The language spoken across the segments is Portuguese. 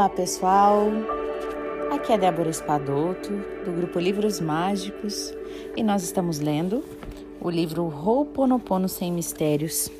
Olá pessoal, aqui é Débora Espadoto do grupo Livros Mágicos e nós estamos lendo o livro Ho'oponopono Sem Mistérios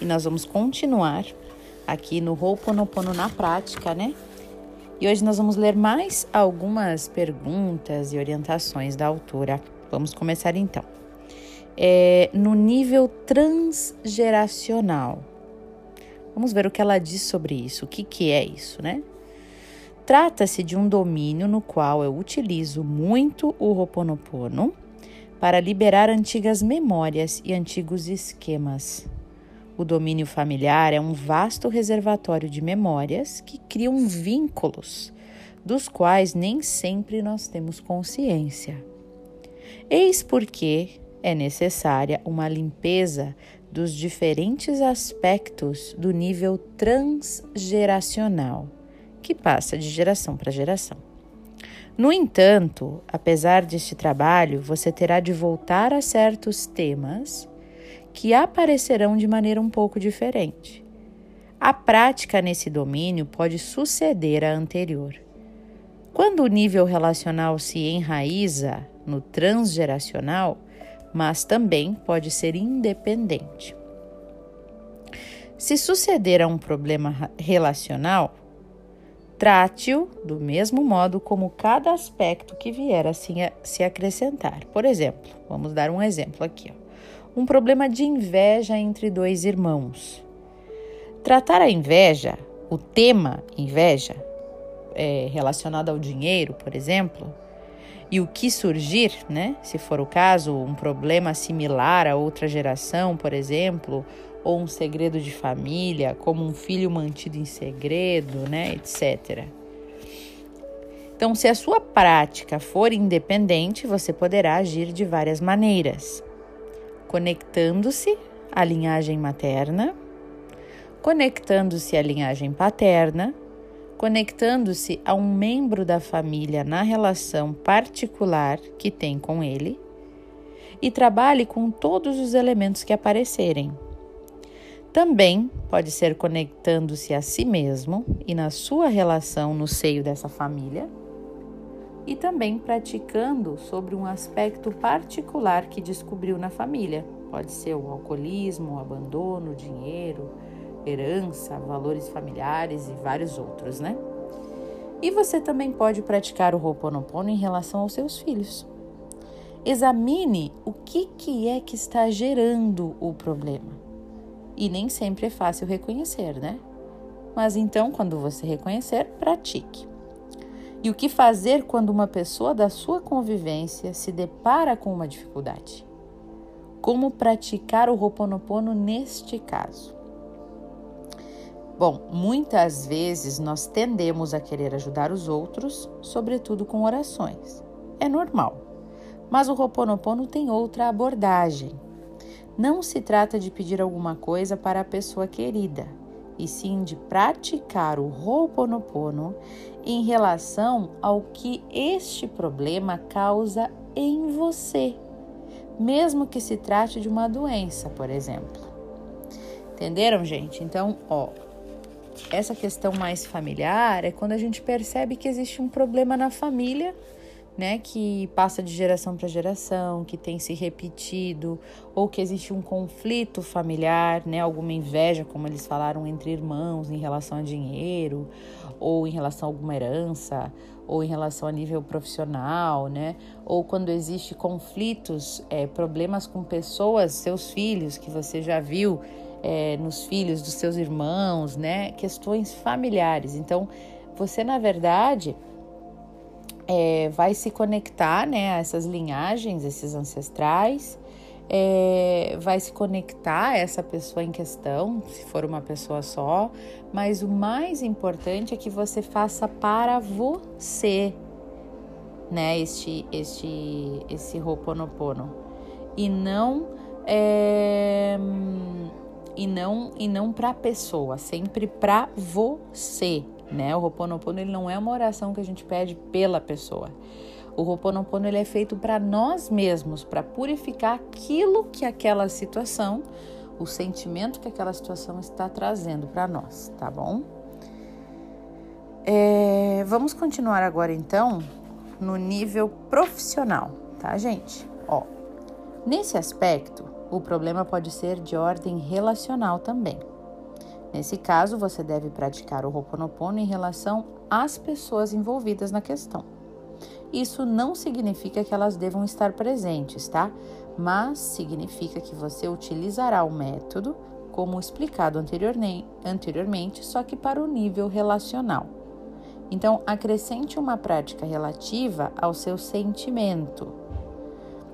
e nós vamos continuar aqui no Ho'oponopono na prática, né? E hoje nós vamos ler mais algumas perguntas e orientações da autora. Vamos começar então. É, no nível transgeracional. Vamos ver o que ela diz sobre isso, o que, que é isso, né? Trata-se de um domínio no qual eu utilizo muito o Ho'oponopono para liberar antigas memórias e antigos esquemas. O domínio familiar é um vasto reservatório de memórias que criam vínculos, dos quais nem sempre nós temos consciência. Eis porque é necessária uma limpeza dos diferentes aspectos do nível transgeracional, que passa de geração para geração. No entanto, apesar deste trabalho, você terá de voltar a certos temas que aparecerão de maneira um pouco diferente. A prática nesse domínio pode suceder à anterior. Quando o nível relacional se enraiza no transgeracional, mas também pode ser independente. Se suceder a um problema relacional, trate-o do mesmo modo como cada aspecto que vier a se acrescentar. Por exemplo, vamos dar um exemplo aqui. Ó. Um problema de inveja entre dois irmãos. Tratar a inveja, o tema inveja, é, relacionado ao dinheiro, por exemplo, e o que surgir, né? Se for o caso, um problema similar a outra geração, por exemplo, ou um segredo de família, como um filho mantido em segredo, né, etc. Então, se a sua prática for independente, você poderá agir de várias maneiras, conectando-se à linhagem materna, conectando-se à linhagem paterna conectando-se a um membro da família na relação particular que tem com ele, e trabalhe com todos os elementos que aparecerem. Também pode ser conectando-se a si mesmo e na sua relação no seio dessa família, e também praticando sobre um aspecto particular que descobriu na família. Pode ser o alcoolismo, o abandono, o dinheiro, herança, valores familiares e vários outros, né? E você também pode praticar o Ho'oponopono em relação aos seus filhos. Examine o que, que é que está gerando o problema. E nem sempre é fácil reconhecer, né? Mas então, quando você reconhecer, pratique. E o que fazer quando uma pessoa da sua convivência se depara com uma dificuldade? Como praticar o Ho'oponopono neste caso? Bom, muitas vezes nós tendemos a querer ajudar os outros, sobretudo com orações. É normal. Mas o Ho'oponopono tem outra abordagem. Não se trata de pedir alguma coisa para a pessoa querida, e sim de praticar o Ho'oponopono em relação ao que este problema causa em você, mesmo que se trate de uma doença, por exemplo. Entenderam, gente? Então, ó, essa questão mais familiar é quando a gente percebe que existe um problema na família, né, que passa de geração para geração, que tem se repetido, ou que existe um conflito familiar, né, alguma inveja, como eles falaram, entre irmãos em relação a dinheiro, ou em relação a alguma herança, ou em relação a nível profissional, né, ou quando existe conflitos, é, problemas com pessoas, seus filhos, que você já viu é, nos filhos dos seus irmãos, né? Questões familiares. Então, você na verdade é, vai se conectar, né? A essas linhagens, esses ancestrais. É, vai se conectar a essa pessoa em questão, se for uma pessoa só, mas o mais importante é que você faça para você, né? Este, este, esse Ho'oponopono e não é, e não e não para a pessoa, sempre para você, né? O Ho'oponopono ele não é uma oração que a gente pede pela pessoa. O Ho'oponopono ele é feito para nós mesmos, para purificar aquilo que aquela situação, o sentimento que aquela situação está trazendo para nós, tá bom? É, vamos continuar agora então no nível profissional, tá, gente? Ó, nesse aspecto, o problema pode ser de ordem relacional também. Nesse caso, você deve praticar o Ho'oponopono em relação às pessoas envolvidas na questão. Isso não significa que elas devam estar presentes, tá? Mas significa que você utilizará o método como explicado anteriormente, só que para o nível relacional. Então, acrescente uma prática relativa ao seu sentimento.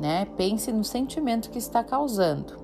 Né? Pense no sentimento que está causando.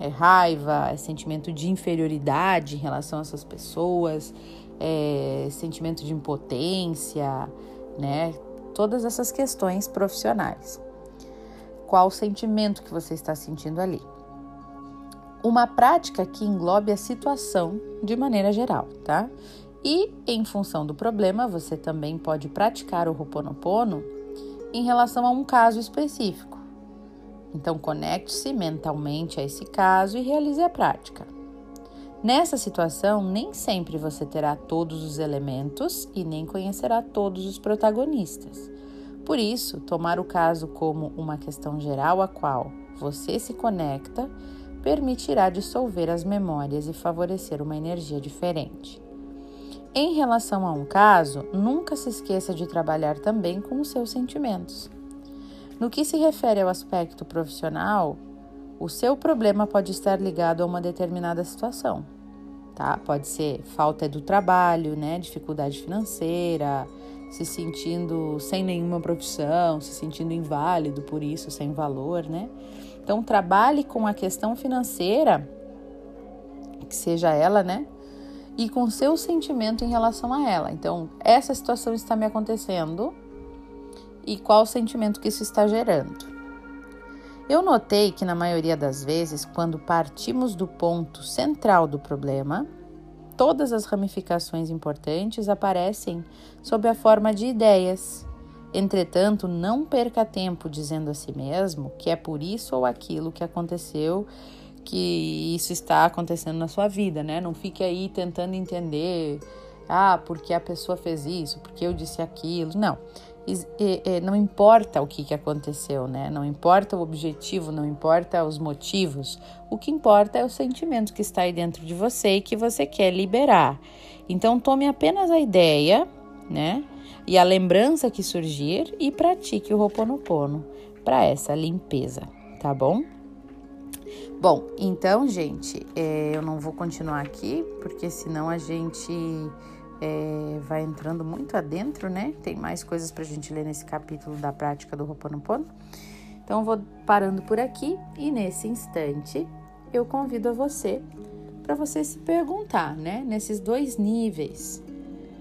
É raiva, é sentimento de inferioridade em relação a essas pessoas, é sentimento de impotência, né? Todas essas questões profissionais. Qual o sentimento que você está sentindo ali? Uma prática que englobe a situação de maneira geral, tá? E em função do problema, você também pode praticar o Ho'oponopono em relação a um caso específico. Então, conecte-se mentalmente a esse caso e realize a prática. Nessa situação, nem sempre você terá todos os elementos e nem conhecerá todos os protagonistas. Por isso, tomar o caso como uma questão geral a qual você se conecta permitirá dissolver as memórias e favorecer uma energia diferente. Em relação a um caso, nunca se esqueça de trabalhar também com os seus sentimentos. No que se refere ao aspecto profissional, o seu problema pode estar ligado a uma determinada situação, tá? Pode ser falta do trabalho, né, dificuldade financeira, se sentindo sem nenhuma profissão, se sentindo inválido por isso, sem valor, né? Então trabalhe com a questão financeira, que seja ela, né, e com seu sentimento em relação a ela. Então, essa situação está me acontecendo e qual o sentimento que isso está gerando. Eu notei que, na maioria das vezes, quando partimos do ponto central do problema, todas as ramificações importantes aparecem sob a forma de ideias. Entretanto, não perca tempo dizendo a si mesmo que é por isso ou aquilo que aconteceu que isso está acontecendo na sua vida, né? Não fique aí tentando entender, ah, porque a pessoa fez isso, porque eu disse aquilo. Não. Não importa o que, aconteceu, né? Não importa o objetivo, não importa os motivos. O que importa é o sentimento que está aí dentro de você e que você quer liberar. Então, tome apenas a ideia, né? E a lembrança que surgir e pratique o Ho'oponopono para essa limpeza, tá bom? Bom, então, gente, é, eu não vou continuar aqui, porque senão a gente é, vai entrando muito adentro, né? Tem mais coisas para a gente ler nesse capítulo da prática do Ho'oponopono. Então, vou parando por aqui e nesse instante eu convido a você para você se perguntar, né? Nesses dois níveis,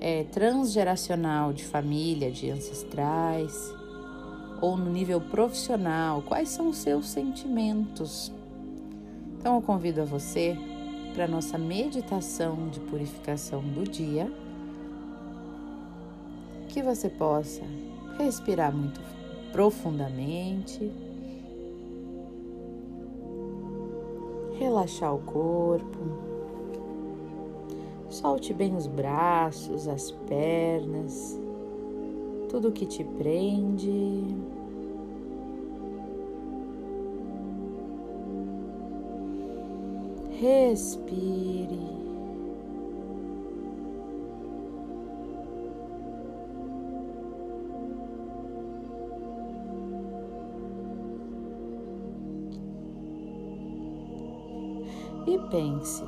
é, transgeracional de família, de ancestrais, ou no nível profissional, quais são os seus sentimentos então eu convido a você para nossa meditação de purificação do dia, que você possa respirar muito profundamente, relaxar o corpo, solte bem os braços, as pernas, tudo que te prende. Respire. E pense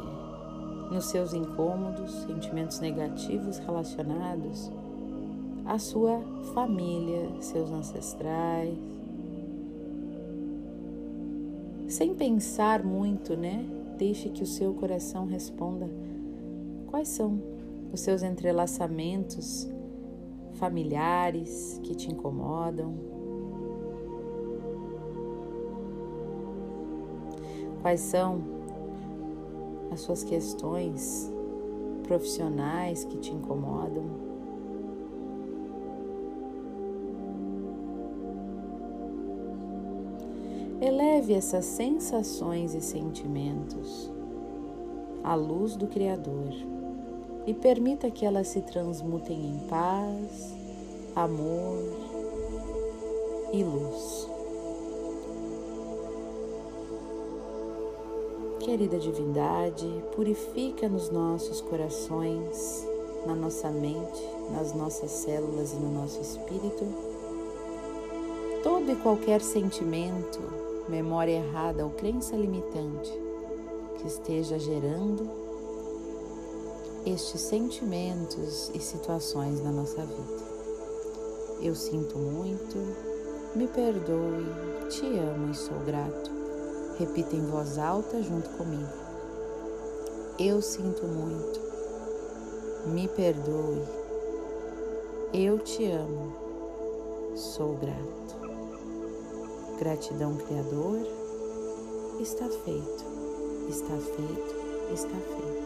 nos seus incômodos, sentimentos negativos relacionados à sua família, seus ancestrais. Sem pensar muito, né? Deixe que o seu coração responda quais são os seus entrelaçamentos familiares que te incomodam. Quais são as suas questões profissionais que te incomodam? Eleve essas sensações e sentimentos à luz do Criador e permita que elas se transmutem em paz, amor e luz. Querida Divindade, purifica nos nossos corações, na nossa mente, nas nossas células e no nosso espírito todo e qualquer sentimento, memória errada ou crença limitante que esteja gerando estes sentimentos e situações na nossa vida. Eu sinto muito, me perdoe, te amo e sou grato. Repita em voz alta junto comigo. Eu sinto muito, me perdoe, eu te amo, sou grato. Gratidão, Criador. Está feito, está feito, está feito.